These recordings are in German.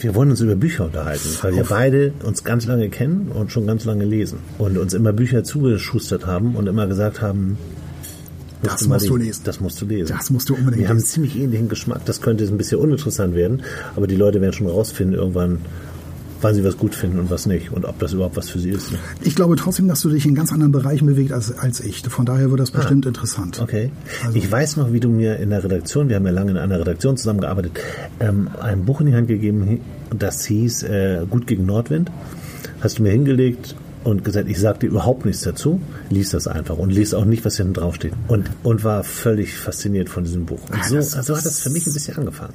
wir wollen uns über Bücher unterhalten, weil wir beide uns ganz lange kennen und schon ganz lange lesen und uns immer Bücher zugeschustert haben und immer gesagt haben, Das musst du lesen. Das musst du lesen. Das musst du unbedingt Wir haben einen lesen. ziemlich ähnlichen Geschmack. Das könnte ein bisschen uninteressant werden, aber die Leute werden schon rausfinden irgendwann, wann sie was gut finden und was nicht und ob das überhaupt was für sie ist. Ich glaube trotzdem, dass du dich in ganz anderen Bereichen bewegst als, als ich. Von daher wird das bestimmt interessant. Ah. Okay. Also- ich weiß noch, wie du mir in der Redaktion, wir haben ja lange in einer Redaktion zusammengearbeitet, ähm, ein Buch in die Hand gegeben, das hieß äh, Gut gegen Nordwind. Hast du mir hingelegt und gesagt, ich sag dir überhaupt nichts dazu, lies das einfach und lies auch nicht, was hinten drauf steht. Und, und war völlig fasziniert von diesem Buch. Und so, das- so hat das für mich ein bisschen angefangen.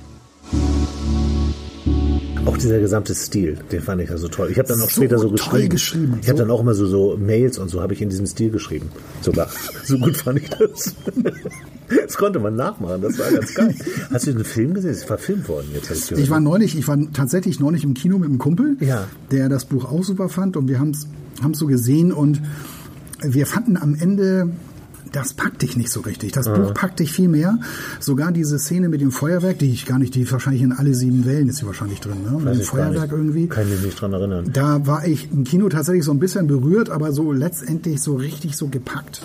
Auch dieser gesamte Stil, den fand ich ja so toll. Ich habe dann auch So später so toll geschrieben. geschrieben, Ich habe dann auch immer so, so Mails und so habe ich in diesem Stil geschrieben. Sogar. So gut fand ich das. Das konnte man nachmachen, das war ganz geil. Hast du den Film gesehen? Es ist verfilmt worden jetzt. Ich. Ich war neulich, ich war tatsächlich neulich im Kino mit einem Kumpel, Ja. der das Buch auch super fand und wir haben es so gesehen und wir fanden am Ende, das packt dich nicht so richtig. Das Buch packt dich viel mehr. Sogar diese Szene mit dem Feuerwerk, die ich gar nicht, die wahrscheinlich in alle sieben Wellen ist sie wahrscheinlich drin, ne? Mit dem Feuerwerk irgendwie. Kann ich mich nicht dran erinnern. Da war ich im Kino tatsächlich so ein bisschen berührt, aber so letztendlich so richtig so gepackt.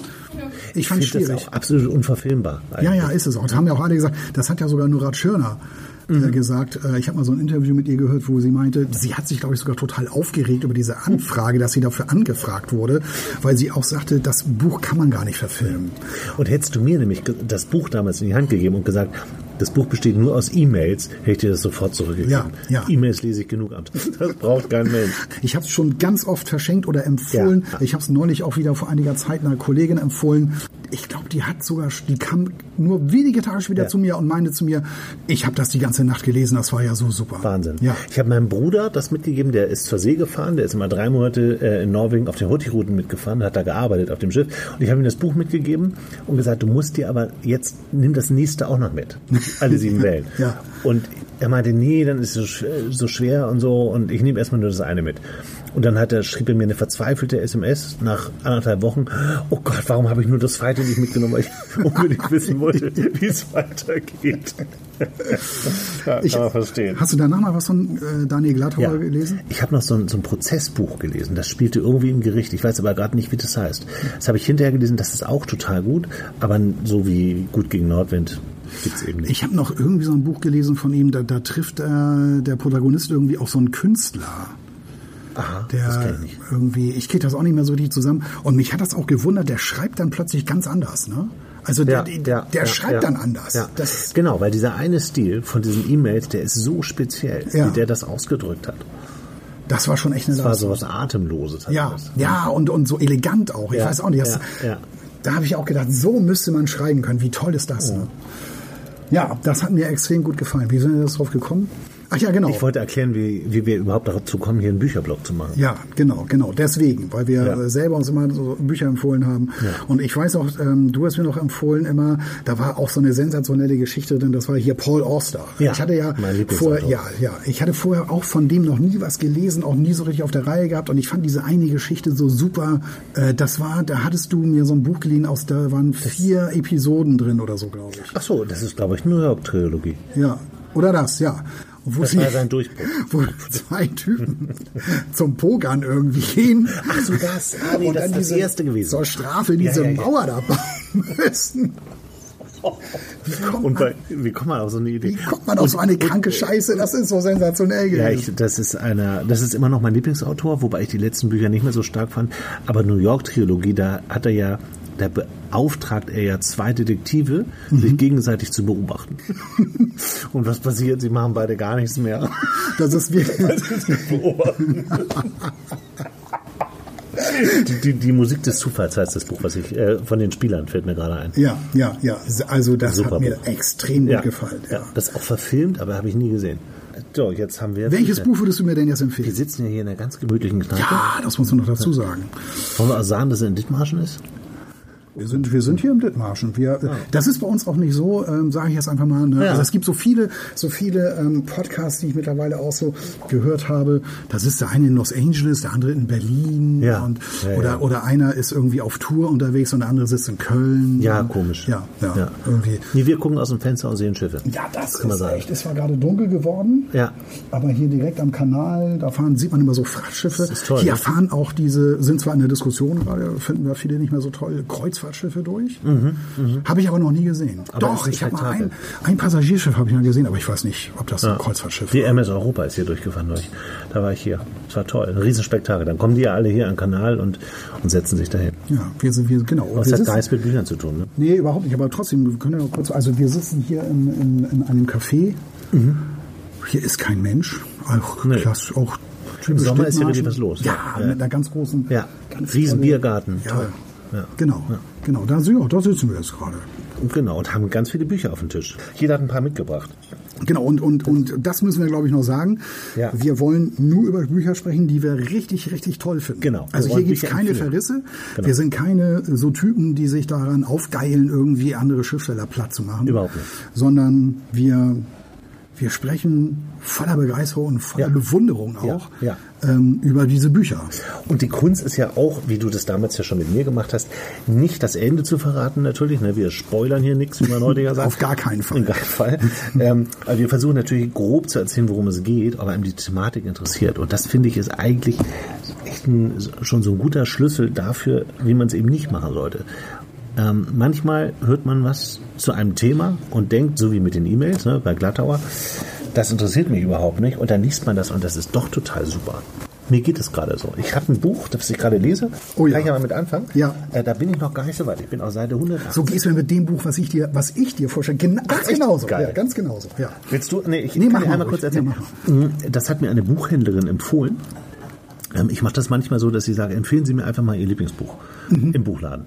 Ich fand es finde das schwierig. auch absolut unverfilmbar. Ja, eigentlich. ja, ist es auch. Das haben ja auch alle gesagt. Das hat ja sogar Nurat Schirner äh, gesagt. Äh, ich habe mal so ein Interview mit ihr gehört, wo sie meinte, sie hat sich, glaube ich, sogar total aufgeregt über diese Anfrage, dass sie dafür angefragt wurde, weil sie auch sagte, das Buch kann man gar nicht verfilmen. Und hättest du mir nämlich das Buch damals in die Hand gegeben und gesagt, das Buch besteht nur aus E-Mails, hätte ich dir das sofort zurückgegeben. Ja, ja. E-Mails lese ich genug ab. Das braucht kein Mensch. Ich habe es schon ganz oft verschenkt oder empfohlen. Ja. Ich habe es neulich auch wieder vor einiger Zeit einer Kollegin empfohlen. Ich glaube, die hat sogar, die kam nur wenige Tage später Ja. zu mir und meinte zu mir, ich habe das die ganze Nacht gelesen, das war ja so super. Wahnsinn. Ja. Ich habe meinem Bruder das mitgegeben, der ist zur See gefahren, der ist immer drei Monate äh, in Norwegen auf den Hurtigruten mitgefahren, hat da gearbeitet auf dem Schiff. Und ich habe ihm das Buch mitgegeben und gesagt, du musst dir aber jetzt, nimm das nächste auch noch mit. Alle sieben Wellen. Ja. Und er meinte, nee, dann ist es so, sch- so schwer und so und ich nehme erstmal nur das eine mit. Und dann hat er, schrieb er mir eine verzweifelte SMS nach anderthalb Wochen. Oh Gott, warum habe ich nur das zweite nicht mitgenommen, weil ich unbedingt wissen wollte, wie es weitergeht. ja, Ich- kann man verstehen. Hast du danach mal was von äh, Daniel Gladhauer gelesen? Ich habe noch so ein, so ein Prozessbuch gelesen. Das spielte irgendwie im Gericht. Ich weiß aber gerade nicht, wie das heißt. Das habe ich hinterher gelesen. Das ist auch total gut. Aber so wie gut gegen Nordwind gibt's eben nicht. Ich habe noch irgendwie so ein Buch gelesen von ihm, da, da trifft äh, der Protagonist irgendwie auch so einen Künstler. Aha, das Der kenn ich nicht. irgendwie, ich kriege das auch nicht mehr so richtig zusammen. Und mich hat das auch gewundert, der schreibt dann plötzlich ganz anders, ne? Also der, der, der schreibt dann anders. Ja. Das, genau, weil dieser eine Stil von diesen E-Mails, der ist so speziell, Ja. wie der das ausgedrückt hat. das war schon echt eine Das war Leistung. so was Atemloses. hat Ja, das. ja, und, und so elegant auch. Ich Ja, weiß auch nicht. Das, ja, ja. Da habe ich auch gedacht, so müsste man schreiben können. Wie toll ist das? Ne? Ja, das hat mir extrem gut gefallen. Wie sind wir das drauf gekommen? Ach ja, genau. Ich wollte erklären, wie, wie wir überhaupt dazu kommen, hier einen Bücherblock zu machen. Ja, genau, genau. Deswegen, weil wir Ja. äh, selber uns immer so Bücher empfohlen haben. Und ich weiß auch, ähm, du hast mir noch empfohlen immer, da war auch so eine sensationelle Geschichte drin, das war hier Paul Auster. Ja, ich hatte ja vorher, ja, ja, ich hatte vorher auch von dem noch nie was gelesen, auch nie so richtig auf der Reihe gehabt. Und ich fand diese eine Geschichte so super. Äh, das war, da hattest du mir so ein Buch geliehen, aus da waren vier Episoden drin oder so, glaube ich. Ach so, das ist, glaube ich, New York-Trilogie. Ja, oder das, ja. Und Wo Das sie, war sein Durchbruch. wo zwei Typen zum Pokern irgendwie gehen. Ach so, das. Ah, nee, und das dann ist das diese, erste gewesen. Zur Strafe diese Ja, ja, ja. Mauer da bauen müssen. Wie kommt, Und man, bei, wie kommt man auf so eine Idee? wie kommt man auf so eine kranke Scheiße? Das ist so sensationell Ja, gewesen. ich, das ist einer, das ist immer noch mein Lieblingsautor, wobei ich die letzten Bücher nicht mehr so stark fand. Aber New York Trilogie, da hat er ja, da beauftragt er ja zwei Detektive, Mhm. sich gegenseitig zu beobachten. Und was passiert? Sie machen beide gar nichts mehr. Das ist wirklich, beobachten. die, die, die Musik des Zufalls heißt das Buch, was ich äh, von den Spielern fällt mir gerade ein. Ja, ja, ja. Also das Super hat mir Buch. extrem gut Ja. gefallen. Ja. Ja, das ist auch verfilmt, aber habe ich nie gesehen. So, jetzt haben wir. Welches Buch würdest du mir denn jetzt Wir empfehlen? sitzen ja hier in einer ganz gemütlichen Kneipe. Ja, das muss man noch dazu sagen. Wollen wir auch sagen, dass er in Dithmarschen ist? Wir sind, wir sind hier im Dithmarschen. Wir, Das ist bei uns auch nicht so, ähm, sage ich jetzt einfach mal. Ne? Ja. Also es gibt so viele, so viele ähm, Podcasts, die ich mittlerweile auch so gehört habe. Das ist der eine in Los Angeles, der andere in Berlin. Ja. Und, Ja, oder, ja. oder einer ist irgendwie auf Tour unterwegs und der andere sitzt in Köln. Ja, Und- komisch. Ja, ja, Ja. irgendwie. Nee, wir gucken aus dem Fenster und sehen Schiffe. Ja, das kann man ist sagen. echt. Es war gerade dunkel geworden. Ja. Aber hier direkt am Kanal, da fahren, sieht man immer so Frachtschiffe. Das ist toll, hier ne? fahren auch diese, sind zwar in der Diskussion gerade, finden wir viele nicht mehr so toll, Kreuzfahrtschiffe durch. Habe ich aber noch nie gesehen. Mhm, Aber Doch, es ich habe mal ein, ein Passagierschiff habe ich mal gesehen, aber ich weiß nicht, ob das ein Kreuzfahrtschiff Die. MS Europa ist hier durchgefahren durch. Da war ich hier. Das war toll. Ein Riesenspektakel. Dann kommen die ja alle hier an den Kanal und, und setzen sich dahin. Ja, wir sind, wir, genau. Was hat nichts mit Büchern zu tun, ne? Nee, überhaupt nicht. Aber trotzdem, wir können ja noch kurz. Also wir sitzen hier in, in, in einem Café. Hier ist kein Mensch. Auch Nee. klasse, auch Im Sommer ist hier wirklich was los. Ja, Ja. mit einer ganz großen. Ja. ganz Riesen tolle- Biergarten. Ja, Toll. Ja. genau, genau. Da, ja, da sitzen wir jetzt gerade. Genau, und haben ganz viele Bücher auf dem Tisch. Jeder hat ein paar mitgebracht. Genau, und, und, und das müssen wir, glaube ich, noch sagen. Ja. Wir wollen nur über Bücher sprechen, die wir richtig, richtig toll finden. Genau. Also hier gibt's Bücher keine empfehlen. Verrisse. Genau. Wir sind keine so Typen, die sich daran aufgeilen, irgendwie andere Schriftsteller platt zu machen. Überhaupt nicht. Sondern wir, wir sprechen voller Begeisterung und voller Ja. Bewunderung Ja, auch ja. Ähm, über diese Bücher. Und die Kunst ist ja auch, wie du das damals ja schon mit mir gemacht hast, nicht das Ende zu verraten natürlich. Ne? Wir spoilern hier nichts, wie man heute ja sagt. Auf gar keinen Fall. In keinem Fall. ähm, aber wir versuchen natürlich grob zu erzählen, worum es geht, aber einem die Thematik interessiert. Und das finde ich ist eigentlich echt ein, schon so ein guter Schlüssel dafür, wie man es eben nicht machen sollte. Ähm, manchmal hört man was zu einem Thema und denkt, so wie mit den E-Mails ne, bei Glattauer, das interessiert mich überhaupt nicht. Und dann liest man das und das ist doch total super. Mir geht es gerade so. Ich habe ein Buch, das ich gerade lese. Oh ja. Kann ich ja mal mit anfangen? Ja. Äh, da bin ich noch gar nicht so weit. Ich bin auf Seite 100. So gehst du mit dem Buch, was ich dir, was ich dir vorstelle. Gena ganz genauso. Geil. Ja, ganz genauso. Ja. Willst du? Nee, ich Nee, kann dir mal einmal ruhig. kurz erzählen. Ja, Mm, das hat mir eine Buchhändlerin empfohlen. Ähm, Ich mache das manchmal so, dass sie sage, empfehlen Sie mir einfach mal Ihr Lieblingsbuch Mhm. im Buchladen.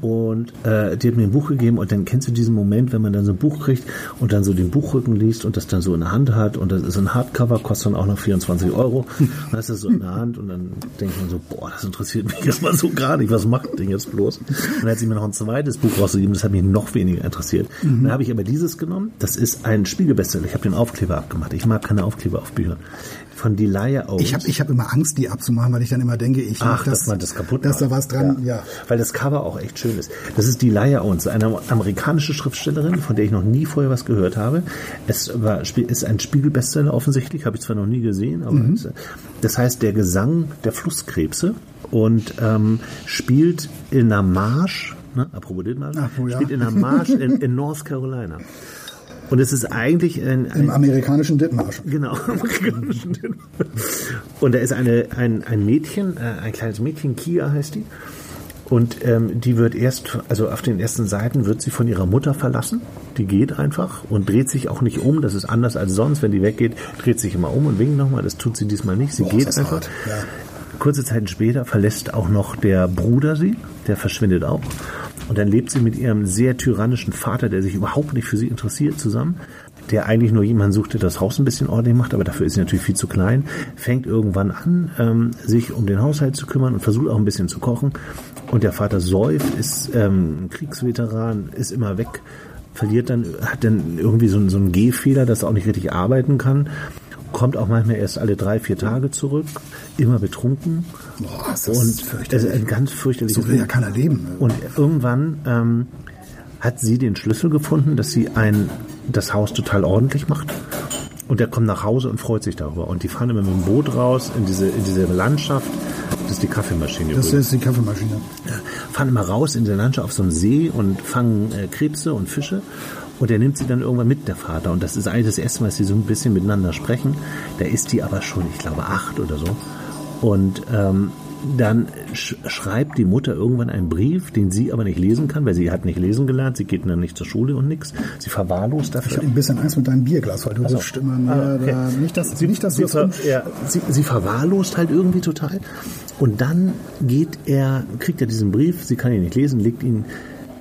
Und äh, die hat mir ein Buch gegeben und dann kennst du diesen Moment, wenn man dann so ein Buch kriegt und dann so den Buchrücken liest und das dann so in der Hand hat und das ist ein Hardcover, kostet dann auch noch 24 Euro. Dann hast du das so in der Hand und dann denkt man so, boah, das interessiert mich jetzt mal so gar nicht, was macht Ding jetzt bloß? Und dann hat sie mir noch ein zweites Buch rausgegeben, das hat mich noch weniger interessiert. Mhm. Dann habe ich aber dieses genommen, das ist ein Spiegelbestseller. Ich habe den Aufkleber abgemacht. Ich mag keine Aufkleber auf Büchern. Von Delia Owens. Ich habe ich hab immer Angst, die abzumachen, weil ich dann immer denke, ich Ach, mach dass man das kaputt Dass da macht. was dran, ja. Weil das Cover auch echt schön ist. Das ist die Laia Owens, eine amerikanische Schriftstellerin, von der ich noch nie vorher was gehört habe. Es war, ist ein Spiegelbestseller offensichtlich, habe ich zwar noch nie gesehen, aber Mhm. das heißt der Gesang der Flusskrebse und ähm, spielt in einer Marsch, ne, apropos Dithmarsch, Ach, wo, ja. spielt in einer Marsch in, in North Carolina. Und es ist eigentlich ein, ein Im amerikanischen Dithmarsch. Genau. Und da ist eine, ein, ein Mädchen, äh, ein kleines Mädchen, Kia heißt die. Und ähm, die wird erst, also auf den ersten Seiten wird sie von ihrer Mutter verlassen. Die geht einfach und dreht sich auch nicht um. Das ist anders als sonst. Wenn die weggeht, dreht sich immer um und winkt nochmal. Das tut sie diesmal nicht. Sie Boah, geht einfach. ja. Kurze Zeit später verlässt auch noch der Bruder sie. Der verschwindet auch. Und dann lebt sie mit ihrem sehr tyrannischen Vater, der sich überhaupt nicht für sie interessiert, zusammen. Der eigentlich nur jemanden sucht, der das Haus ein bisschen ordentlich macht, aber dafür ist sie natürlich viel zu klein. Fängt irgendwann an, ähm, sich um den Haushalt zu kümmern und versucht auch ein bisschen zu kochen. Und der Vater säuft, ist ähm, Kriegsveteran, ist immer weg, verliert dann, hat dann irgendwie so, so einen Gehfehler, dass er auch nicht richtig arbeiten kann. Kommt auch manchmal erst alle drei, vier Tage zurück, immer betrunken. Boah, ist das und fürchterlich. ist ein ganz fürchterliches So will ja keiner leben. Und irgendwann ähm, hat sie den Schlüssel gefunden, dass sie ein, das Haus total ordentlich macht. Und er kommt nach Hause und freut sich darüber. Und die fahren immer mit dem Boot raus in diese, in diese Landschaft. Das ist die Kaffeemaschine. Das übrigens. ist die Kaffeemaschine. fahren immer raus in der Landschaft auf so einem See und fangen äh, Krebse und Fische. Und er nimmt sie dann irgendwann mit, der Vater. Und das ist eigentlich das erste Mal, dass sie so ein bisschen miteinander sprechen. Da ist die aber schon, ich glaube, acht oder so. Und ähm, dann sch schreibt die Mutter irgendwann einen Brief, den sie aber nicht lesen kann, weil sie hat nicht lesen gelernt, sie geht dann nicht zur Schule und nichts. Sie verwahrlost Ich dafür. habe ein bisschen Angst mit deinem Bierglas, weil du so. rutscht immer mehr Ah, okay. da. Nicht, dass, nicht, dass sie, das ver ja, sie, sie verwahrlost halt irgendwie total. Und dann geht er, kriegt er diesen Brief, sie kann ihn nicht lesen, legt ihn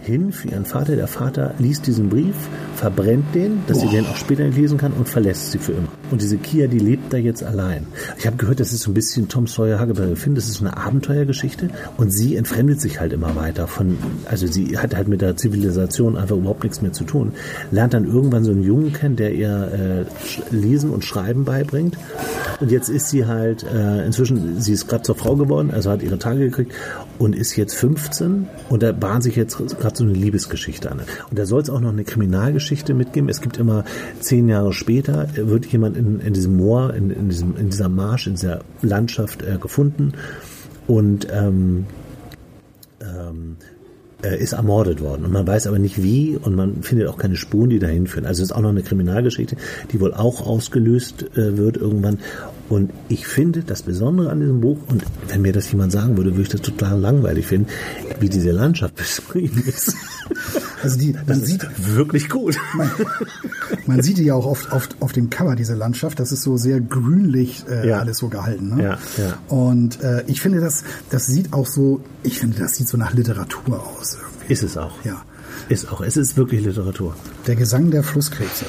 hin für ihren Vater. Der Vater liest diesen Brief, verbrennt den, dass sie den auch später nicht lesen kann und verlässt sie für immer. Und diese Kia, die lebt da jetzt allein. Ich habe gehört, das ist so ein bisschen Tom Sawyer Huckleberry Finn, das ist eine Abenteuergeschichte und sie entfremdet sich halt immer weiter von, also sie hat halt mit der Zivilisation einfach überhaupt nichts mehr zu tun. Lernt dann irgendwann so einen Jungen kennen, der ihr äh, Lesen und Schreiben beibringt. Und jetzt ist sie halt, äh, inzwischen, sie ist gerade zur Frau geworden, also hat ihre Tage gekriegt und ist jetzt 15 und da bahnt sich jetzt gerade so eine Liebesgeschichte an. Und da soll es auch noch eine Kriminalgeschichte mitgeben. Es gibt immer zehn Jahre später, wird jemand in, in diesem Moor, in, in, diesem, in dieser Marsch, in dieser Landschaft äh, gefunden und ähm, ähm, äh, ist ermordet worden. Und man weiß aber nicht wie und man findet auch keine Spuren, die dahin führen. Also es ist auch noch eine Kriminalgeschichte, die wohl auch ausgelöst äh, wird irgendwann. Und ich finde das Besondere an diesem Buch, und wenn mir das jemand sagen würde, würde ich das total langweilig finden, wie diese Landschaft beschrieben ist. Also die, man Das sieht, wirklich gut. man, man sieht die ja auch oft, oft auf dem Cover, diese Landschaft. Das ist so sehr grünlich äh, Ja. alles so gehalten. Ne? Ja, ja. Und äh, ich finde, das, das sieht auch so, ich finde, das sieht so nach Literatur aus irgendwie. Ist es auch. Ja. Ist auch. Es ist wirklich Literatur. Der Gesang der Flusskrebse.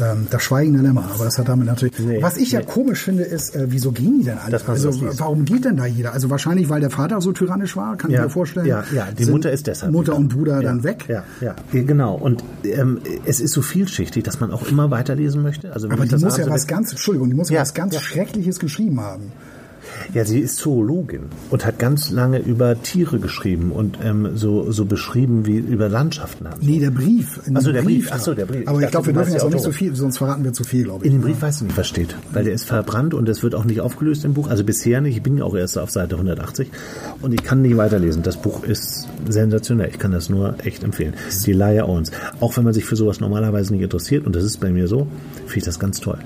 Ähm, das Schweigen der Lämmer. Aber das hat damit natürlich. Nee, Was ich ja nee. komisch finde, ist, äh, wieso gehen die denn alle? Man Also warum geht denn da jeder? Also wahrscheinlich, weil der Vater so tyrannisch war, kann Ja, ich mir vorstellen. ja, ja, die Mutter ist deshalb Mutter und Bruder ja, dann weg. Ja, ja, ja, genau. Und ähm, es ist so vielschichtig, dass man auch immer weiterlesen möchte. Also wenn Aber die das muss ja was ganz, Entschuldigung, die muss ja, Ja, was ganz ja. Schreckliches geschrieben haben. Ja, sie ist Zoologin und hat ganz lange über Tiere geschrieben und ähm, so, so beschrieben, wie über Landschaften. haben. Nee, der Brief. In Ach so, dem der Brief. da. Ach so, der Brief. Aber Ich ich glaube, wir dürfen jetzt auch nicht so viel, sonst verraten wir zu viel, glaube ich. In dem Brief weißt du nicht, was steht, weil der ist verbrannt und es wird auch nicht aufgelöst im Buch. Also bisher nicht. Ich bin ja auch erst auf Seite 180 und ich kann nicht weiterlesen. Das Buch ist sensationell. Ich kann das nur echt empfehlen. Die Laia Owens. Auch wenn man sich für sowas normalerweise nicht interessiert und das ist bei mir so, finde ich das ganz toll.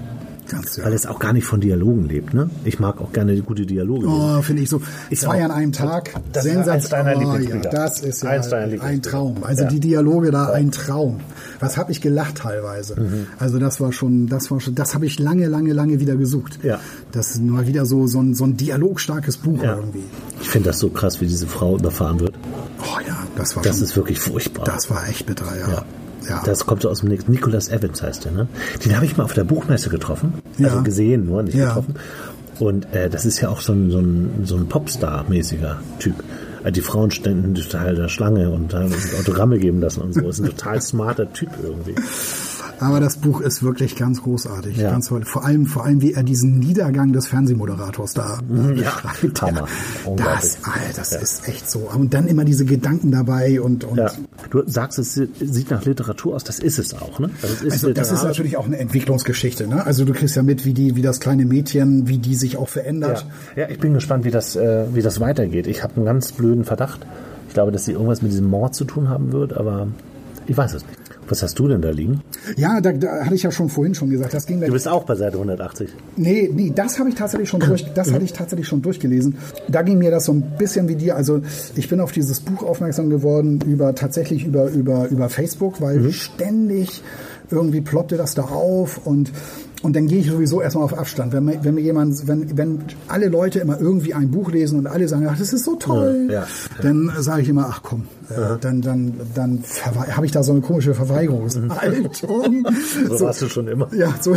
Ganz, ja. Weil es auch gar nicht von Dialogen lebt. Ne? Ich mag auch gerne gute Dialoge. Oh, finde ich so. Ich Zwei auch. an einem Tag. Das deiner oh, ja. Das ist ja Eins ein. Traum. Also Ja. die Dialoge da, ein Traum. Was habe ich gelacht teilweise. Mhm. Also das war schon, das war schon, das habe ich lange, lange, lange wieder gesucht. Ja. Das ist mal wieder so, so ein, so ein dialogstarkes Buch Ja. irgendwie. Ich finde das so krass, wie diese Frau überfahren wird. Oh ja, das war Das schon, ist wirklich furchtbar. das war echt bitter, ja. Ja. Das kommt so aus dem nächsten. Nicholas Evans heißt der, ne? Den habe ich mal auf der Buchmesse getroffen. Ja. Also gesehen, nur nicht Ja. getroffen. Und äh, das ist ja auch so ein, so ein, so ein Popstar-mäßiger Typ. Also die Frauen standen total der Schlange und haben Autogramme geben lassen und so. Ist ein total smarter Typ irgendwie. Aber das Buch ist wirklich ganz großartig. Ja. Ganz toll. Vor allem, vor allem, wie er diesen Niedergang des Fernsehmoderators da Ja, beschreibt. Hammer. Das, Alter, das ist echt so. Und dann immer diese Gedanken dabei und, und Ja. Du sagst, es sieht nach Literatur aus. Das ist es auch, ne? Also, es ist Also das ist natürlich auch eine Entwicklungsgeschichte. Ne? Also du kriegst ja mit, wie die, wie das kleine Mädchen, wie die sich auch verändert. Ja. ja, ich bin gespannt, wie das, äh, wie das weitergeht. Ich habe einen ganz blöden Verdacht. Ich glaube, dass sie irgendwas mit diesem Mord zu tun haben wird, aber ich weiß es nicht. Was hast du denn da liegen? Ja, da, da hatte ich ja schon vorhin schon gesagt. Das ging Du bist auch bei Seite 180. Nee, nee, das habe ich tatsächlich schon durch, das hatte ich tatsächlich schon durchgelesen. Da ging mir das so ein bisschen wie dir. Also ich bin auf dieses Buch aufmerksam geworden über tatsächlich über über über Facebook, weil ständig irgendwie ploppte das da auf und und dann gehe ich sowieso erstmal auf Abstand. Wenn mir, wenn mir jemand, wenn, wenn alle Leute immer irgendwie ein Buch lesen und alle sagen, ach, das ist so toll, Ja, ja. dann sage ich immer, ach komm, äh, dann, dann, dann habe ich da so eine komische Verweigerungshaltung. So, warst du schon immer. Ja, so,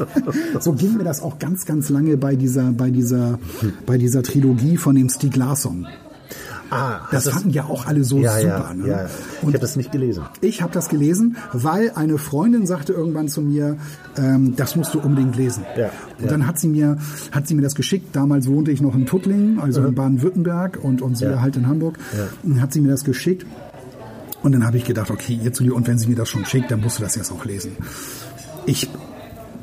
so ging mir das auch ganz, ganz lange bei dieser, bei dieser, bei dieser Trilogie von dem Stieg Larsson. Ah, Das fanden ja auch alle so ja, super. ja, ne? ja. Ich habe das nicht gelesen. Ich habe das gelesen, weil eine Freundin sagte irgendwann zu mir, ähm, das musst du unbedingt lesen. Ja, und ja. dann hat sie mir, hat sie mir das geschickt. Damals wohnte ich noch in Tuttlingen, also in Baden-Württemberg und, und sie Ja. halt in Hamburg. Und hat sie mir das geschickt. Und dann habe ich gedacht, okay, dir, und wenn sie mir das schon schickt, dann musst du das jetzt auch lesen. Ich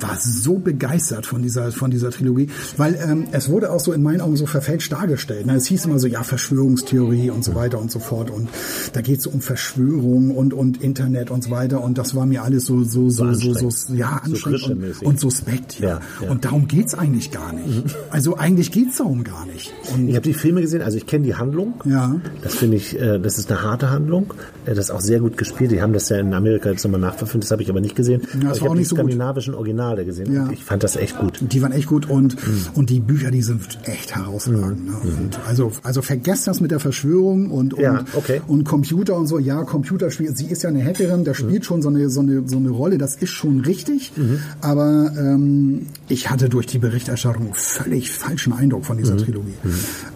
war so begeistert von dieser, von dieser Trilogie, weil ähm, es wurde auch so in meinen Augen so verfälscht dargestellt. Ne? Es hieß immer so, ja, Verschwörungstheorie und so weiter und so fort. Und da geht es um Verschwörung und, und Internet und so weiter. Und das war mir alles so, so, so, so, so, so ja, anstrengend so und, und suspekt. Ja. Ja, ja. Und darum geht's eigentlich gar nicht. Also eigentlich geht's darum gar nicht. Und Ich habe die Filme gesehen, also ich kenne die Handlung. Ja. Das finde ich, äh, das ist eine harte Handlung. Äh, Das ist auch sehr gut gespielt. Die haben das ja in Amerika jetzt nochmal nachverfilmt, das habe ich aber nicht gesehen. das aber war ich auch habe die nicht so gut. skandinavischen Originale gesehen. Ja. Ich fand das echt gut. Die waren echt gut und, Mhm. und die Bücher, die sind echt herausragend. Ne? Und also, also vergesst das mit der Verschwörung und, und, Ja, okay. und Computer und so. Ja, Computerspiel, sie ist ja eine Hackerin, das spielt schon so eine, so, eine, so eine Rolle, das ist schon richtig. Mhm. Aber ähm, ich hatte durch die Berichterstattung völlig falschen Eindruck von Mhm. dieser Trilogie.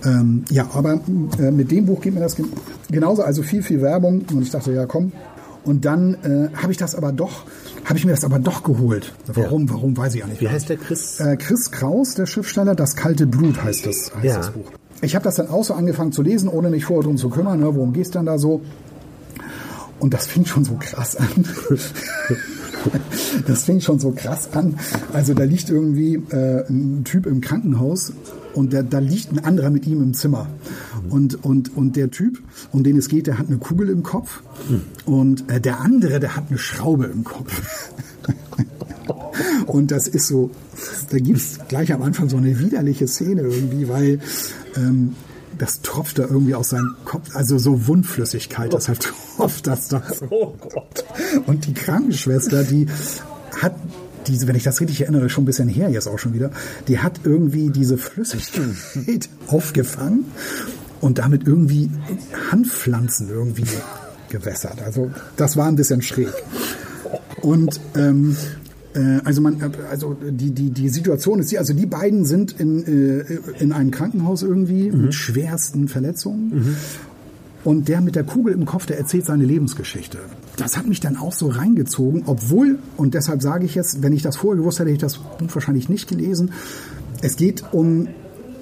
Ähm, ja, aber äh, mit dem Buch geht mir das gen genauso, also viel, viel Werbung. Und ich dachte, ja komm. Und dann äh, habe ich das aber doch, habe ich mir das aber doch geholt. Warum, warum, weiß ich auch nicht. Wie heißt der Chris? Äh, Chris Kraus, der Schriftsteller, Das kalte Blut heißt das, heißt Ja. das Buch. Ich habe das dann auch so angefangen zu lesen, ohne mich vorher drum zu kümmern, ne, worum geht's dann da so. Und das fing schon so krass an. das fing schon so krass an. Also da liegt irgendwie äh, ein Typ im Krankenhaus und der, da liegt ein anderer mit ihm im Zimmer. Und, und, und der Typ, um den es geht, der hat eine Kugel im Kopf. Und äh, der andere, der hat eine Schraube im Kopf. Und das ist so, da gibt's gleich am Anfang so eine widerliche Szene irgendwie, weil ähm, das tropft da irgendwie aus seinem Kopf, also so Wundflüssigkeit, deshalb tropft das da so. Oh Gott. Und die Krankenschwester, die hat diese, wenn ich das richtig erinnere, schon ein bisschen her jetzt auch schon wieder, die hat irgendwie diese Flüssigkeit aufgefangen und damit irgendwie Handpflanzen irgendwie gewässert. Also das war ein bisschen schräg. Und ähm, äh, also man, äh, also die die die Situation ist die, also die beiden sind in äh, in einem Krankenhaus irgendwie mit schwersten Verletzungen. Und der mit der Kugel im Kopf, der erzählt seine Lebensgeschichte. Das hat mich dann auch so reingezogen, obwohl, und deshalb sage ich jetzt, wenn ich das vorher gewusst hätte, hätte ich das Buch wahrscheinlich nicht gelesen. Es geht um,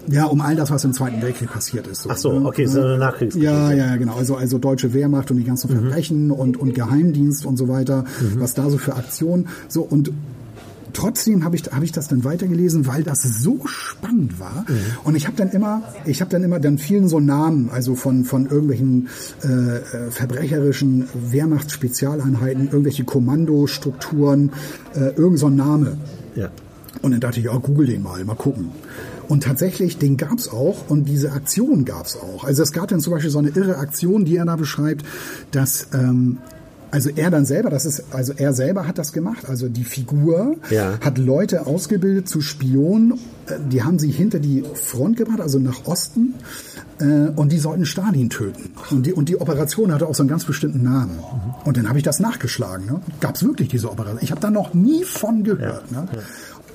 ja, um all das, was im Zweiten Weltkrieg passiert ist. Ach so, okay, so eine Nachkriegsgeschichte. Ja, ja, genau. Also, also deutsche Wehrmacht und die ganzen Verbrechen und, und Geheimdienst und so weiter, was da so für Aktionen. So, und trotzdem habe ich, habe ich das dann weitergelesen, weil das so spannend war. Und ich habe dann immer, ich habe dann immer, dann vielen so Namen, also von, von irgendwelchen äh, äh, verbrecherischen Wehrmachtsspezialeinheiten, irgendwelche Kommandostrukturen, äh, irgend so ein Name. Ja. Und dann dachte ich, ja, google den mal, mal gucken. Und tatsächlich, den gab's auch und diese Aktion gab's auch. Also es gab dann zum Beispiel so eine irre Aktion, die er da beschreibt, dass ähm, also er dann selber, das ist, also er selber hat das gemacht. Also die Figur Ja. hat Leute ausgebildet zu Spionen. Äh, Die haben sie hinter die Front gebracht, also nach Osten. Äh, Und die sollten Stalin töten. Und die, und die Operation hatte auch so einen ganz bestimmten Namen. Und dann habe ich das nachgeschlagen. Ne? Gab es wirklich diese Operation? Ich habe da noch nie von gehört. Ne?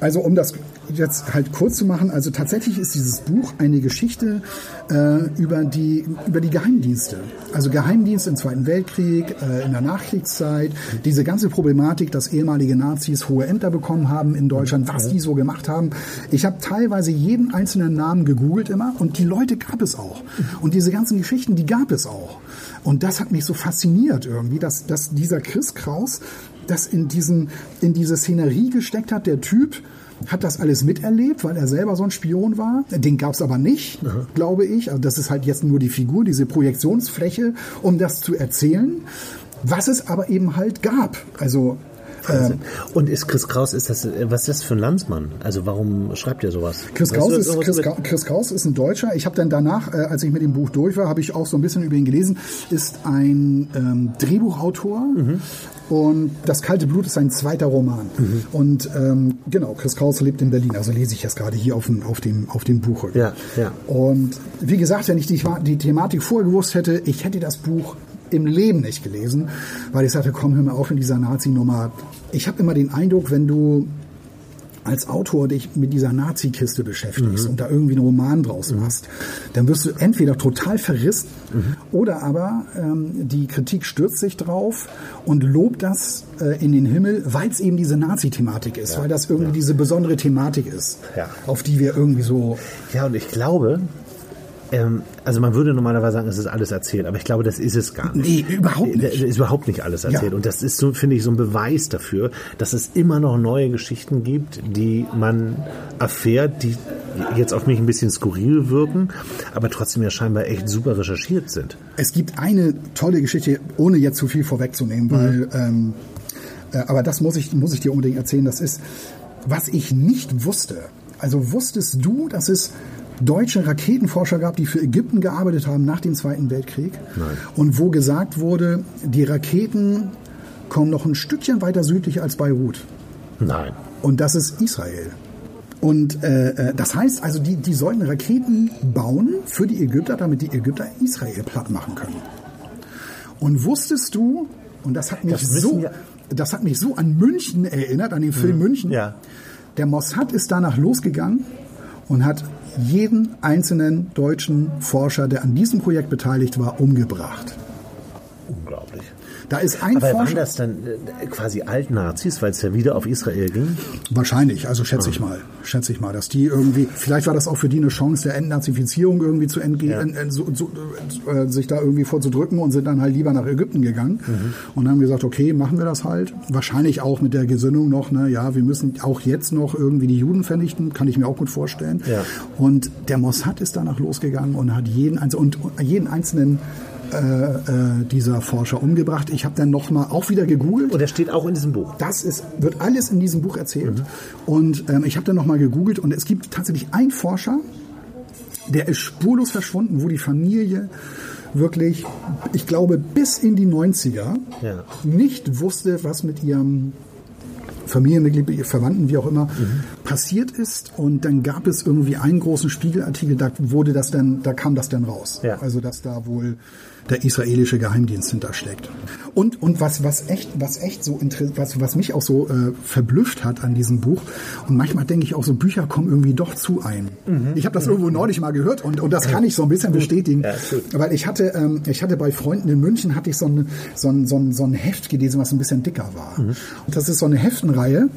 Also um das jetzt halt kurz zu machen, also tatsächlich ist dieses Buch eine Geschichte äh, über, die, über die Geheimdienste. Also Geheimdienst im Zweiten Weltkrieg, äh, in der Nachkriegszeit, diese ganze Problematik, dass ehemalige Nazis hohe Ämter bekommen haben in Deutschland, was die so gemacht haben. Ich habe teilweise jeden einzelnen Namen gegoogelt immer und die Leute gab es auch. Und diese ganzen Geschichten, die gab es auch. Und das hat mich so fasziniert irgendwie, dass, dass dieser Chris Kraus das in, diesen, in diese Szenerie gesteckt hat. Der Typ hat das alles miterlebt, weil er selber so ein Spion war. Den gab es aber nicht, glaube ich. Also das ist halt jetzt nur die Figur, diese Projektionsfläche, um das zu erzählen. Was es aber eben halt gab. Also Wahnsinn. Und ist Chris Kraus, ist das, was ist das für ein Landsmann? Also warum schreibt er sowas? Chris Weißt Kraus, du ist, Chris, Chris Kraus ist ein Deutscher. Ich habe dann danach, äh, als ich mit dem Buch durch war, habe ich auch so ein bisschen über ihn gelesen. Ist ein ähm, Drehbuchautor Mhm. und Das kalte Blut ist sein zweiter Roman. Mhm. Und ähm, genau, Chris Kraus lebt in Berlin. Also lese ich jetzt gerade hier auf dem, auf dem, auf dem Buch. Ja, ja. Und wie gesagt, wenn ich die, die Thematik vorher gewusst hätte, ich hätte das Buch im Leben nicht gelesen, weil ich sagte, komm, hör mal auf in dieser Nazi-Nummer. Ich habe immer den Eindruck, wenn du als Autor dich mit dieser Nazi-Kiste beschäftigst und da irgendwie einen Roman draus machst, dann wirst du entweder total verrissen oder aber ähm, die Kritik stürzt sich drauf und lobt das äh, in den Himmel, weil es eben diese Nazi-Thematik ist, weil das irgendwie diese besondere Thematik ist, Ja. auf die wir irgendwie so Ja, und ich glaube, Ähm, also man würde normalerweise sagen, es ist alles erzählt, aber ich glaube, das ist es gar nicht. Nee, überhaupt nicht. Das ist überhaupt nicht alles erzählt. Ja. Und das ist so, finde ich, so ein Beweis dafür, dass es immer noch neue Geschichten gibt, die man erfährt, die jetzt auf mich ein bisschen skurril wirken, aber trotzdem ja scheinbar echt super recherchiert sind. Es gibt eine tolle Geschichte, ohne jetzt zu viel vorwegzunehmen, weil, ähm, äh, aber das muss ich, muss ich dir unbedingt erzählen. Das ist, was ich nicht wusste. Also wusstest du, dass es deutsche Raketenforscher gab, die für Ägypten gearbeitet haben nach dem Zweiten Weltkrieg? Nein. Und wo gesagt wurde, die Raketen kommen noch ein Stückchen weiter südlich als Beirut. Nein. Und das ist Israel. Und äh, äh, das heißt also, die, die sollten Raketen bauen für die Ägypter, damit die Ägypter Israel platt machen können. Und wusstest du, und das hat mich Das so, das hat mich so an München erinnert, an den Film München. Ja. Der Mossad ist danach losgegangen und hat jeden einzelnen deutschen Forscher, der an diesem Projekt beteiligt war, umgebracht. Da ist ein Aber waren Forscher. das dann äh, quasi Altnazis, weil es ja wieder auf Israel ging? Wahrscheinlich, also schätze Ah. ich mal, schätze ich mal, dass die irgendwie, vielleicht war das auch für die eine Chance der Entnazifizierung irgendwie zu entgehen, Ja. äh, so, so, äh, sich da irgendwie vorzudrücken und sind dann halt lieber nach Ägypten gegangen Mhm. und haben gesagt, okay, machen wir das halt. Wahrscheinlich auch mit der Gesinnung noch, ne, ja, wir müssen auch jetzt noch irgendwie die Juden vernichten, kann ich mir auch gut vorstellen. Ja. Und der Mossad ist danach losgegangen und hat jeden, einzel- und jeden einzelnen äh, äh, dieser Forscher umgebracht. Ich habe dann noch mal auch wieder gegoogelt. Und er steht auch in diesem Buch. Das ist, wird alles in diesem Buch erzählt. Und ähm, ich habe dann nochmal gegoogelt und es gibt tatsächlich einen Forscher, der ist spurlos verschwunden, wo die Familie wirklich, ich glaube, bis in die 90er Ja. nicht wusste, was mit ihrem Familienmitglied, Verwandten, wie auch immer, passiert ist. Und dann gab es irgendwie einen großen Spiegelartikel, da wurde das dann, da kam das dann raus. Ja. Also, dass da wohl der israelische Geheimdienst hintersteckt. Und, und was, was echt, was echt so was, was mich auch so äh, verblüfft hat an diesem Buch. Und manchmal denke ich auch so, Bücher kommen irgendwie doch zu einem. Ich habe das irgendwo neulich mal gehört und, und das kann ich so ein bisschen bestätigen. Ja. Weil ich hatte, ähm, ich hatte bei Freunden in München hatte ich so ein, so ein, so ein, so ein Heft gelesen, was ein bisschen dicker war. Und das ist so eine Heftenreihe,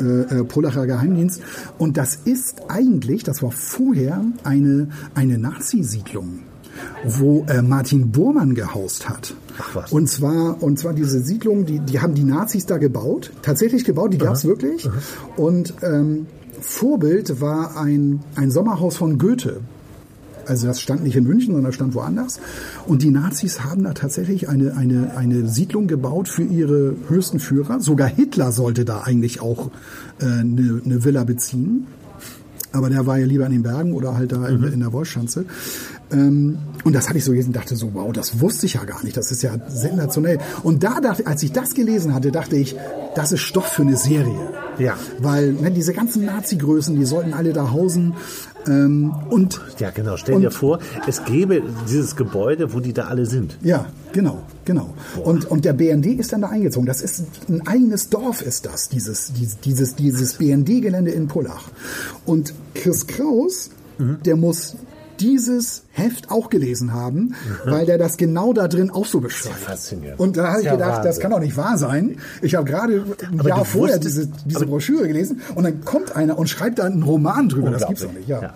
äh, äh, Polacher Geheimdienst. Und das ist eigentlich, das war vorher eine, eine Nazi-Siedlung wo äh, Martin Bormann gehaust hat. Ach was. Und zwar, und zwar diese Siedlung, die, die haben die Nazis da gebaut, tatsächlich gebaut, die gab's wirklich. Und ähm, Vorbild war ein, ein Sommerhaus von Goethe. Also das stand nicht in München, sondern das stand woanders. Und die Nazis haben da tatsächlich eine, eine, eine Siedlung gebaut für ihre höchsten Führer. Sogar Hitler sollte da eigentlich auch äh, eine, eine Villa beziehen. Aber der war ja lieber in den Bergen oder halt da in, in der Wollschanze. Ähm, und das hatte ich so gelesen dachte so, wow, das wusste ich ja gar nicht. Das ist ja sensationell. Und da dachte, als ich das gelesen hatte, dachte ich, das ist Stoff für eine Serie. Ja. Weil ne, diese ganzen Nazi-Größen, die sollten alle da hausen. Ähm, und Ja, genau. Stell dir vor, es gäbe dieses Gebäude, wo die da alle sind. Ja, genau, genau. Und, und der BND ist dann da eingezogen. Das ist ein eigenes Dorf, ist das, dieses, dieses, dieses, dieses BND-Gelände in Pullach. Und Chris Kraus, der muss dieses Heft auch gelesen haben, weil der das genau da drin auch so beschreibt. faszinierend. Und da habe ich Ja, gedacht, das Wahnsinn. kann doch nicht wahr sein. Ich habe gerade ein Aber Jahr vorher wusstest- diese, diese Broschüre gelesen und dann kommt einer und schreibt da einen Roman drüber. Das gibt's doch nicht. Ja. Ja.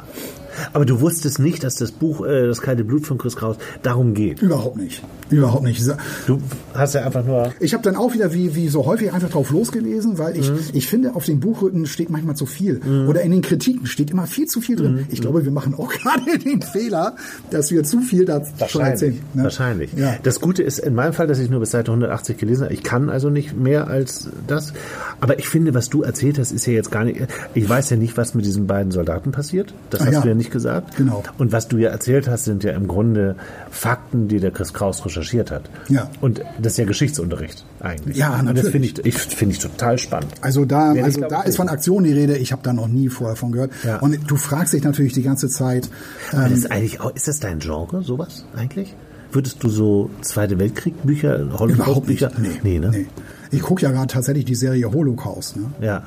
Aber du wusstest nicht, dass das Buch äh, Das kalte Blut von Chris Kraus darum geht. Überhaupt nicht. Überhaupt nicht. Du hast ja einfach nur. Ich habe dann auch wieder wie, wie so häufig einfach drauf losgelesen, weil ich, ich finde, auf dem Buchrücken steht manchmal zu viel. Oder in den Kritiken steht immer viel zu viel drin. Ich glaube, wir machen auch gerade den Fehler, dass wir zu viel da schon erzählen. ne? Wahrscheinlich. Ja. Das Gute ist in meinem Fall, dass ich nur bis Seite 180 gelesen habe. Ich kann also nicht mehr als das. Aber ich finde, was du erzählt hast, ist ja jetzt gar nicht. Ich weiß ja nicht, was mit diesen beiden Soldaten passiert. Das Ah, hast ja. du ja nicht gesagt. Genau. Und was du ja erzählt hast, sind ja im Grunde Fakten, die der Chris Kraus recherchiert hat. Ja. Und das ist ja Geschichtsunterricht eigentlich. Ja, Und das natürlich. finde ich, ich, finde ich total spannend. Also da, ich, also glaub da ist von. Aktion die Rede. Ich habe da noch nie vorher von gehört. Ja. Und du fragst dich natürlich die ganze Zeit. Ähm, das ist eigentlich auch, ist das dein Genre, sowas eigentlich? Würdest du so Zweite Weltkrieg Bücher, überhaupt nicht. Holocaust-Bücher? Nee, nee, ne? nee. Ich gucke ja gerade tatsächlich die Serie Holocaust. Ne? Ja.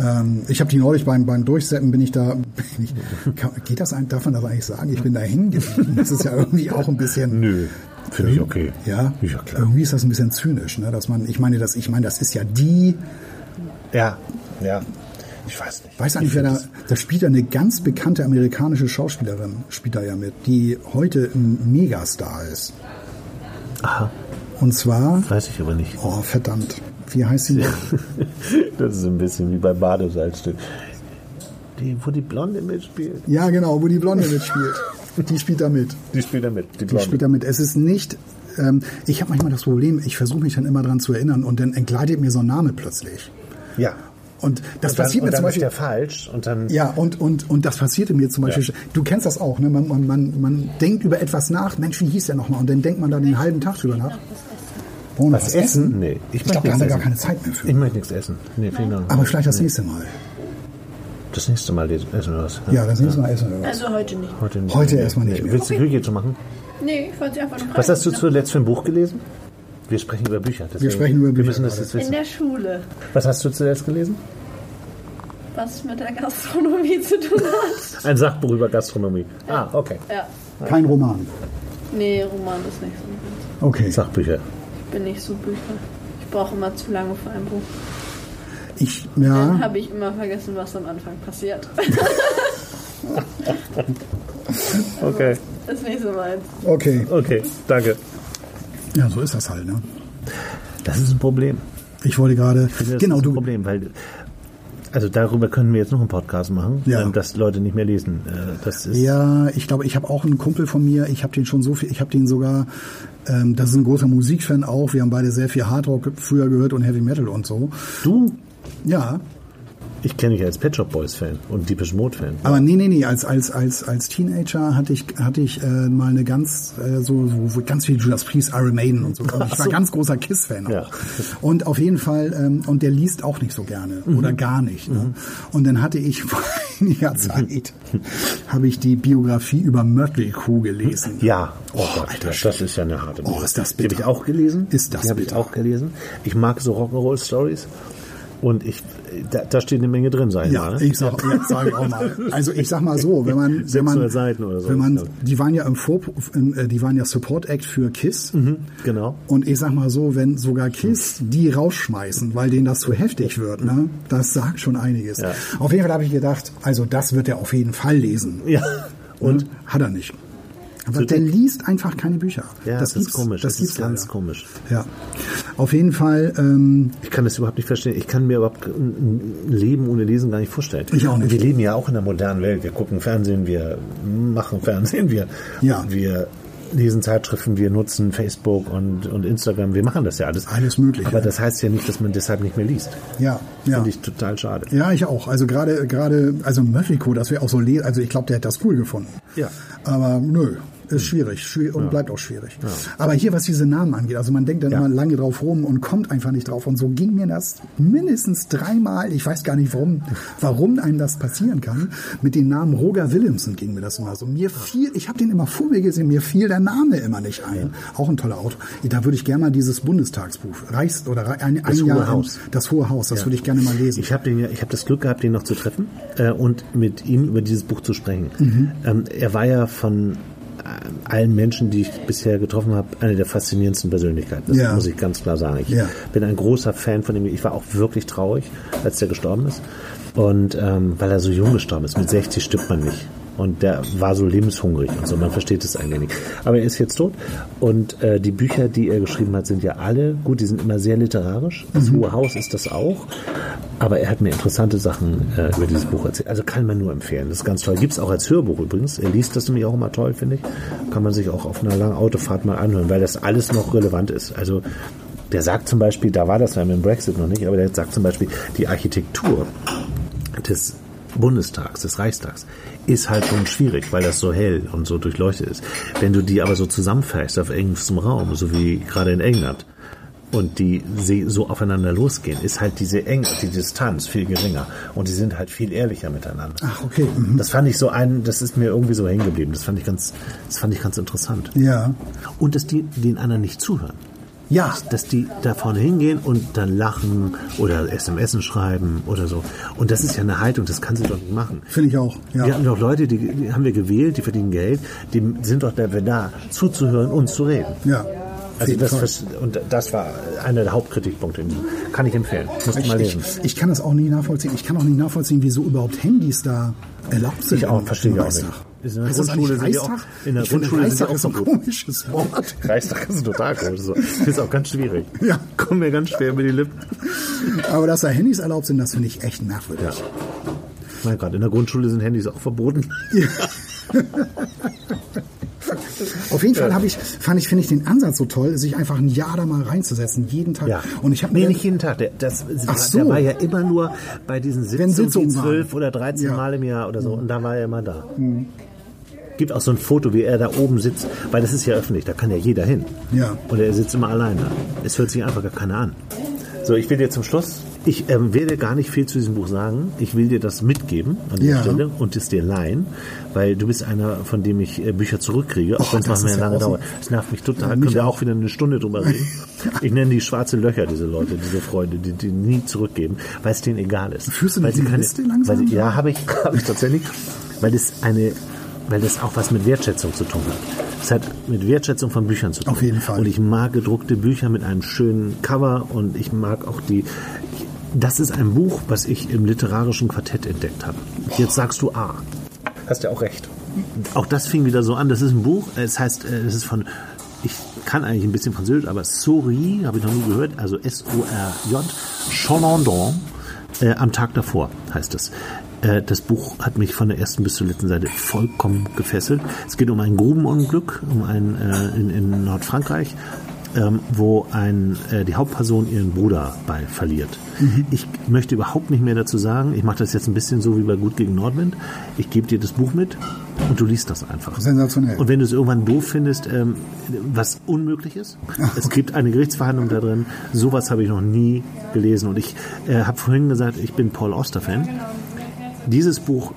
Ähm, ich habe die neulich beim, beim Durchsetzen bin ich da, bin ich, kann, geht das ein, darf man das eigentlich sagen? Ich bin da hängen geblieben. Das ist ja irgendwie auch ein bisschen. Nö. Finde ich okay. Ja, Ja, klar. irgendwie ist das ein bisschen zynisch, ne? dass man, ich meine, das, ich meine, das ist ja die, Ja, ja. Ich weiß nicht. Weiß eigentlich, wer da, da spielt ja eine ganz bekannte amerikanische Schauspielerin, spielt da ja mit, die heute ein Megastar ist. Aha, Und zwar, weiß ich aber nicht. oh verdammt, wie heißt sie? Das ist ein bisschen wie bei Badesalzstück. Die, wo die Blonde mitspielt. Ja, genau, wo die Blonde mitspielt. Die spielt da mit. Die spielt da mit. Die Die Blonde. spielt damit. Es ist nicht. Ähm, ich habe manchmal das Problem, ich versuche mich dann immer dran zu erinnern und dann entgleitet mir so ein Name plötzlich. ja. Und das Und dann, passiert und mir dann zum ist Beispiel. der falsch und dann. Ja, und, und, und das passierte mir zum Beispiel. Ja. Du kennst das auch, ne? Man, man, man, man denkt über etwas nach. Mensch, wie hieß der nochmal? Und dann denkt man da den halben Tag drüber nach. Wollen wir Was essen? Nee, ich Ich glaube, möchte da haben wir nichts gar essen. keine Zeit mehr für. Ich möchte nichts essen. Nee, vielen Dank. Aber vielleicht das nächste Mal. Das nächste Mal essen wir was. Ja, das nächste Mal essen wir was. Also heute nicht. Heute, nicht. Heute erstmal nicht mehr. Willst du Küche zu machen? Nee, ich wollte sie einfach nur Was hast du fragen. zuletzt für ein Buch gelesen? Wir sprechen über Bücher. deswegen- sprechen über Wir Bücher müssen das jetzt In wissen. der Schule. Was hast du zuletzt gelesen? Was mit der Gastronomie zu tun hat. Ein Sachbuch über Gastronomie. Ah, okay. Ja. Kein Roman. Nee, Roman ist nicht so. Okay. Sachbücher. Ich bin nicht so Bücher. Ich brauche immer zu lange für ein Buch. Ich, Dann ja. habe ich immer vergessen, was am Anfang passiert. Okay. ist nicht so meins. Okay. Okay, danke. Ja, so ist das halt, ne? Das ist ein Problem. Ich wollte gerade. Ich finde, Das Genau, ist ein du. Problem, weil also darüber können wir jetzt noch einen Podcast machen, Ja. dass Leute nicht mehr lesen. Äh, Das ist Ja, ich glaube, ich habe auch einen Kumpel von mir, ich habe den schon so viel, ich habe den sogar, ähm, das ist ein großer Musikfan auch, wir haben beide sehr viel Hardrock früher gehört und Heavy Metal und so. du. Ja, Ich kenne dich als Pet Shop Boys Fan und Deepish Mode Fan. aber nee, nee, nee, als, als, als, als Teenager hatte ich, hatte ich äh, mal eine ganz, äh, so, so ganz viel Judas Priest, Iron Maiden und so. Und ich war so. ganz großer Kiss-Fan. Ja. Und auf jeden Fall, ähm, und der liest auch nicht so gerne Mhm. oder gar nicht. Ne? Und dann hatte ich vor einiger Zeit, habe ich die Biografie über Mötley Crüe gelesen. Ja, oh, Gott, Alter das, das ist ja eine harte Oh, Nummer. ist das Die habe bitter. ich auch gelesen. Ist das Die habe ich bitter. auch gelesen. Ich mag so Rock'n'Roll Stories. Und ich, da, da steht eine Menge drin, sag ich Ja, mal. Ne? ich sag, ja, sag ich auch mal. Also ich sag mal so, wenn man, wenn man, 600 Seiten oder so, wenn man, die waren ja im Vor, äh, die waren ja Support Act für Kiss. Mhm, genau. Und ich sag mal so, wenn sogar Kiss die rausschmeißen, weil denen das zu heftig wird, ne, das sagt schon einiges. Ja. Auf jeden Fall habe ich gedacht, also das wird er auf jeden Fall lesen. Ja. Und hat er nicht. Aber So der dick. liest einfach keine Bücher. Ja, das, ist gibt's- komisch. Das, gibt's ist ganz leider. komisch. Ja. Auf jeden Fall, ähm, Ich kann das überhaupt nicht verstehen. Ich kann mir überhaupt ein Leben ohne Lesen gar nicht vorstellen. Ich auch nicht. Wir leben ja auch in der modernen Welt. Wir gucken Fernsehen, wir machen Fernsehen, wir, Ja. wir lesen Zeitschriften, wir nutzen Facebook und, und Instagram. Wir machen das ja alles. Alles Mögliche. Aber das heißt ja nicht, dass man deshalb nicht mehr liest. ja, ja. Finde ich total schade. Ja, ich auch. Also gerade, gerade, also Mötley Crüe, das wäre auch so, le also ich glaube, der hat das cool gefunden. Ja. Aber nö, ist schwierig, schwierig und bleibt auch schwierig. Aber hier, was diese Namen angeht, also man denkt dann Ja. immer lange drauf rum und kommt einfach nicht drauf. Und so ging mir das mindestens dreimal. Ich weiß gar nicht, warum, warum einem das passieren kann. Mit dem Namen Roger Williamson ging mir das immer so. Mir fiel, ich habe den immer vor mir gesehen, mir fiel der Name immer nicht ein. Auch ein toller Autor. Da würde ich gerne mal dieses Bundestagsbuch, Reichs oder ein, ein Das Jahr Hohe Haus. das Hohe Haus, das würde ich gerne mal lesen. Ich habe den, ja- ich habe das Glück gehabt, ihn noch zu treffen äh, und mit ihm über dieses Buch zu sprechen. Mhm. Ähm, er war ja von allen Menschen, die ich bisher getroffen habe, eine der faszinierendsten Persönlichkeiten. Das Ja. muss ich ganz klar sagen. Ich Ja. bin ein großer Fan von ihm. Ich war auch wirklich traurig, als der gestorben ist. Und ähm, weil er so jung gestorben ist, mit 60 stirbt man nicht. Und der war so lebenshungrig und so, man versteht es eigentlich nicht. Aber er ist jetzt tot und äh, die Bücher, die er geschrieben hat, sind ja alle, gut, die sind immer sehr literarisch. Das Hohe Haus ist das auch. Aber er hat mir interessante Sachen äh, über dieses Buch erzählt. Also kann man nur empfehlen. Das ist ganz toll. Gibt's auch als Hörbuch übrigens. Er liest das nämlich auch immer toll, finde ich. Kann man sich auch auf einer langen Autofahrt mal anhören, weil das alles noch relevant ist. Also der sagt zum Beispiel, da war das ja mit dem Brexit noch nicht, aber der sagt zum Beispiel, die Architektur des Bundestags, des Reichstags, ist halt schon schwierig, weil das so hell und so durchleuchtet ist. Wenn du die aber so zusammenfährst auf engstem Raum, so wie gerade in England, und die so aufeinander losgehen, ist halt diese Enge, die Distanz viel geringer und die sind halt viel ehrlicher miteinander. Ach, okay. Mhm. Das fand ich so ein, das ist mir irgendwie so hängen geblieben. Das fand ich ganz, das fand ich ganz interessant. Ja. Und dass die den anderen nicht zuhören. Ja. Dass die da vorne hingehen und dann lachen oder SMS schreiben oder so. Und das ist ja eine Haltung, das kann sie doch nicht machen. Finde ich auch. Ja. Wir haben doch Leute, die, die haben wir gewählt, die verdienen Geld, die sind doch dafür da, zuzuhören und zu reden. Ja. Also das, vers- und das war einer der Hauptkritikpunkte. Kann ich empfehlen. Musst du mal Ich, lesen. ich, ich kann das auch nie nachvollziehen. Ich kann auch nicht nachvollziehen, wieso überhaupt Handys da erlaubt sind. Ich auch, verstehe ich auch nicht. Ist in der Ist das Grundschule sind die auch- in der ich finde, Grundschule sind die Reichstag auch ist ein komisches Wort. Reichstag ist total komisch. So. Das ist auch ganz schwierig. Ja. Kommt mir ganz schwer über die Lippen. Aber dass da Handys erlaubt sind, das finde ich echt merkwürdig. Ja. Mein Gott, in der Grundschule sind Handys auch verboten. Auf jeden Fall habe ich, fand ich, finde ich den Ansatz so toll, sich einfach ein Jahr da mal reinzusetzen, jeden Tag. Ja. Und ich habe nee, nicht jeden Tag. Der, das, Ach so. der war ja immer nur bei diesen Sitzungen. 12 oder 13 Ja. Mhm. Mal im Jahr oder so. Und da war er immer da. Gibt auch so ein Foto, wie er da oben sitzt, weil das ist ja öffentlich, da kann ja jeder hin. Ja. Und er sitzt immer allein da. Es hört sich einfach gar keiner an. So, ich will dir zum Schluss, ich ähm, werde gar nicht viel zu diesem Buch sagen. Ich will dir das mitgeben an dieser Ja. Stelle und es dir leihen, weil du bist einer, von dem ich äh, Bücher zurückkriege, auch wenn es ja lange so. dauert. Das nervt mich total. Ja, Können mich wir auch. auch wieder eine Stunde drüber reden. Ich nenne die schwarze Löcher, diese Leute, diese Freunde, die, die nie zurückgeben, weil es denen egal ist. Führst du weil nicht sie keine- Liste langsam? Weil sie, ja, habe ich, habe ich tatsächlich, weil es eine, weil das auch was mit Wertschätzung zu tun hat. Es hat mit Wertschätzung von Büchern zu tun. Auf jeden Fall. Und ich mag gedruckte Bücher mit einem schönen Cover und ich mag auch die. Das ist ein Buch, was ich im literarischen Quartett entdeckt habe. Jetzt sagst du A. Hast ja auch recht. Auch das fing wieder so an. Das ist ein Buch. Es heißt, äh, es ist von. Ich kann eigentlich ein bisschen Französisch, aber Sori habe ich noch nie gehört. Also S-O-R-J. Chalandon. Äh, am Tag davor heißt es. Äh, das Buch hat mich von der ersten bis zur letzten Seite vollkommen gefesselt. Es geht um ein Grubenunglück, um ein äh, in, in Nordfrankreich, ähm, wo ein, äh, die Hauptperson ihren Bruder bei verliert. Ich möchte überhaupt nicht mehr dazu sagen. Ich mache das jetzt ein bisschen so wie bei Gut gegen Nordwind. Ich gebe dir das Buch mit und du liest das einfach. Sensationell. Und wenn du es irgendwann doof findest, ähm, was unmöglich ist, es gibt eine Gerichtsverhandlung da drin. Sowas habe ich noch nie gelesen. Und ich äh, habe vorhin gesagt, ich bin Paul Auster-Fan. Dieses Buch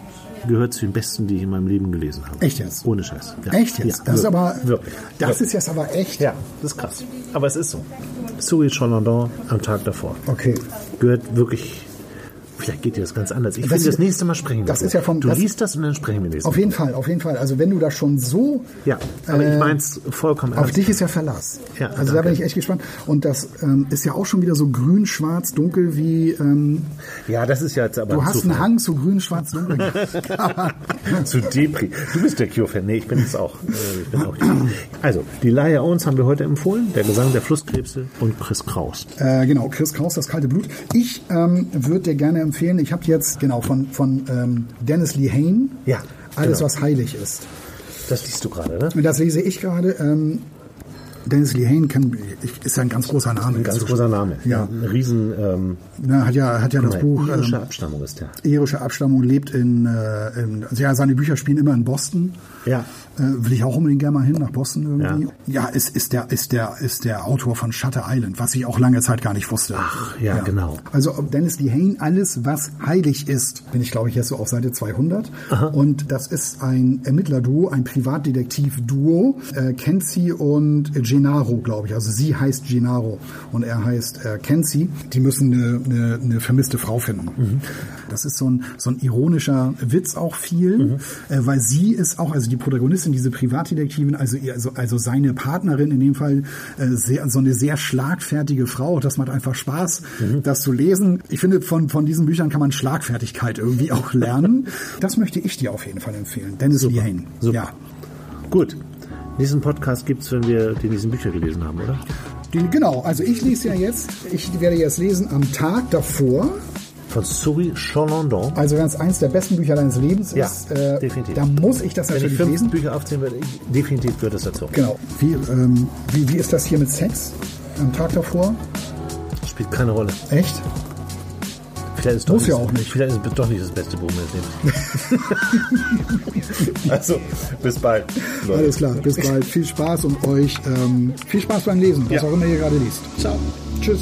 gehört zu den besten, die ich in meinem Leben gelesen habe. Echt jetzt? Ohne Scheiß. Ja. Echt jetzt? Ja, das ist aber, Wirklich. das Wirklich. ist jetzt aber echt. Ja, das ist krass. Aber es ist so. Souris Chalandon am Tag davor. Okay. Gehört wirklich. Vielleicht geht dir das ganz anders. Ich Das finde, das nächste Mal sprechen wir. das ist ja vom- Du das- liest das und dann sprechen wir nächstes Auf Mal. jeden Fall, auf jeden Fall. Also wenn du das schon so Ja, aber Äh, ich meins vollkommen Auf ernst. dich ist ja Verlass. Ja, also da danke. bin ich echt gespannt. Und das ähm, ist ja auch schon wieder so grün, schwarz, dunkel wie ähm, Ja, das ist ja jetzt aber du hast Zufall. einen Hang zu grün, schwarz, dunkel. Zu Depri. Du bist der Cure-Fan. Nee, ich bin es auch. Äh, Ich bin auch also, die Laia Owens haben wir heute empfohlen. Der Gesang der Flusskrebse und Chris Kraus. äh, genau, Chris Kraus, das kalte Blut. Ich ähm, würde dir gerne empfehlen, ich habe jetzt genau von, von ähm, Dennis Lee Hain, Ja, alles genau. was heilig ist. Das liest du gerade, ne? Das lese ich gerade. Ähm, Dennis Lee Hain kann, ist ja ein ganz großer Name. Ein ganz großer Name. Ja. Ein riesen ähm, Ne, hat ja, hat ja das Buch irische ähm, Abstammung ist der. irische Abstammung, lebt in, äh, in also ja, seine Bücher spielen immer in Boston. Ja. Äh, will ich auch unbedingt gerne mal hin nach Boston irgendwie. Ja, ist, ist der ist der ist der Autor von Shutter Island, was ich auch lange Zeit gar nicht wusste. Ach, ja, genau. Also Dennis Lee Hain, alles was heilig ist, bin ich glaube ich jetzt so auf Seite 200 und das ist ein Ermittlerduo, ein Privatdetektiv-Duo, äh, Kenzie und Gennaro, glaube ich. Also sie heißt Gennaro und er heißt äh, Kenzie. Die müssen eine, eine, eine vermisste Frau finden. Das ist so ein, so ein ironischer Witz auch viel, äh, weil sie ist auch, also die Protagonistin, diese Privatdetektivin, also, ihr, also, also seine Partnerin in dem Fall, äh, sehr, so eine sehr schlagfertige Frau. Das macht einfach Spaß, das zu lesen. Ich finde, von, von diesen Büchern kann man Schlagfertigkeit irgendwie auch lernen. das möchte ich dir auf jeden Fall empfehlen. Dennis Lee Hain. Super. Ja. Gut. Diesen Podcast gibt es, wenn wir die nächsten Bücher gelesen haben, oder? Den, genau, also ich lese ja jetzt, ich werde jetzt lesen am Tag davor. Von Souris Chalandon. Also es eins der besten Bücher deines Lebens Ja, ist, äh, definitiv. da muss ich das Wenn ich natürlich fünf lesen. Bücher aufzählen würde, ich- definitiv gehört das dazu. Genau. Wie, ähm, wie, wie ist das hier mit Sex am Tag davor? Spielt keine Rolle. Echt? Vielleicht ist es Muss doch ja nicht- auch nicht. Vielleicht ist es doch nicht das beste Buch Lebens. also, bis bald. Leute. Alles klar. Bis bald. Viel Spaß und euch ähm, viel Spaß beim Lesen, was Ja. auch immer ihr gerade liest. Ciao. Tschüss.